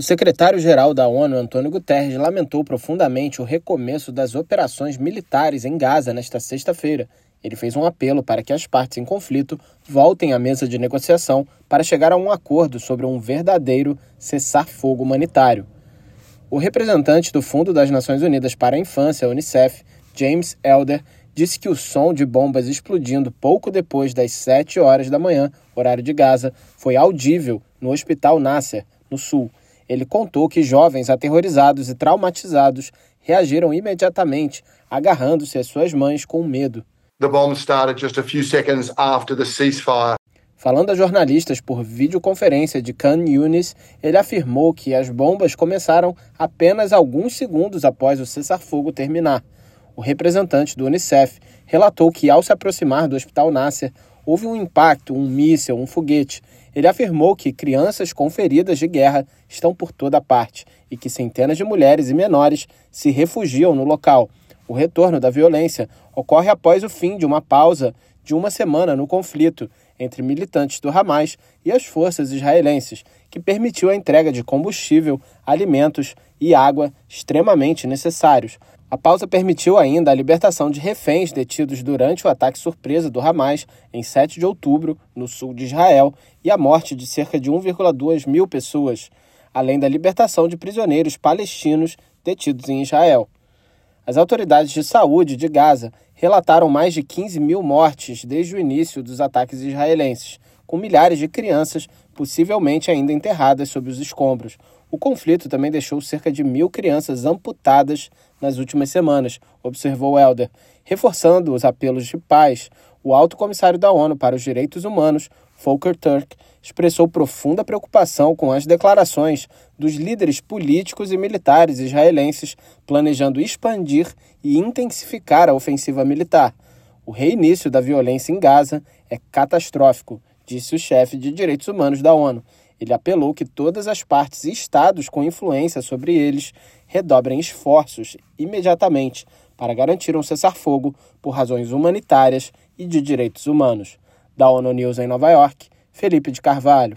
O secretário-geral da ONU, Antônio Guterres, lamentou profundamente o recomeço das operações militares em Gaza nesta sexta-feira. Ele fez um apelo para que as partes em conflito voltem à mesa de negociação para chegar a um acordo sobre um verdadeiro cessar-fogo humanitário. O representante do Fundo das Nações Unidas para a Infância, Unicef, James Elder, disse que o som de bombas explodindo pouco depois das 7 horas da manhã, horário de Gaza, foi audível no Hospital Nasser, no sul ele contou que jovens aterrorizados e traumatizados reagiram imediatamente, agarrando-se às suas mães com medo. The bomb started just a few seconds after the ceasefire. Falando a jornalistas por videoconferência de Khan Yunis, ele afirmou que as bombas começaram apenas alguns segundos após o cessar-fogo terminar. O representante do Unicef relatou que, ao se aproximar do Hospital Nasser, houve um impacto, um míssil, um foguete. Ele afirmou que crianças com feridas de guerra estão por toda parte e que centenas de mulheres e menores se refugiam no local. O retorno da violência ocorre após o fim de uma pausa de uma semana no conflito entre militantes do Hamas e as forças israelenses, que permitiu a entrega de combustível, alimentos e água extremamente necessários. A pausa permitiu ainda a libertação de reféns detidos durante o ataque surpresa do Hamas em 7 de outubro, no sul de Israel, e a morte de cerca de 1,2 mil pessoas, além da libertação de prisioneiros palestinos detidos em Israel. As autoridades de saúde de Gaza relataram mais de 15 mil mortes desde o início dos ataques israelenses, com milhares de crianças possivelmente ainda enterradas sob os escombros, o conflito também deixou cerca de mil crianças amputadas nas últimas semanas, observou Helder, reforçando os apelos de paz. O alto comissário da ONU para os Direitos Humanos, Volker Turk, expressou profunda preocupação com as declarações dos líderes políticos e militares israelenses planejando expandir e intensificar a ofensiva militar. O reinício da violência em Gaza é catastrófico, disse o chefe de direitos humanos da ONU. Ele apelou que todas as partes e estados com influência sobre eles redobrem esforços imediatamente para garantir um cessar-fogo por razões humanitárias e de direitos humanos. Da ONU News em Nova York, Felipe de Carvalho.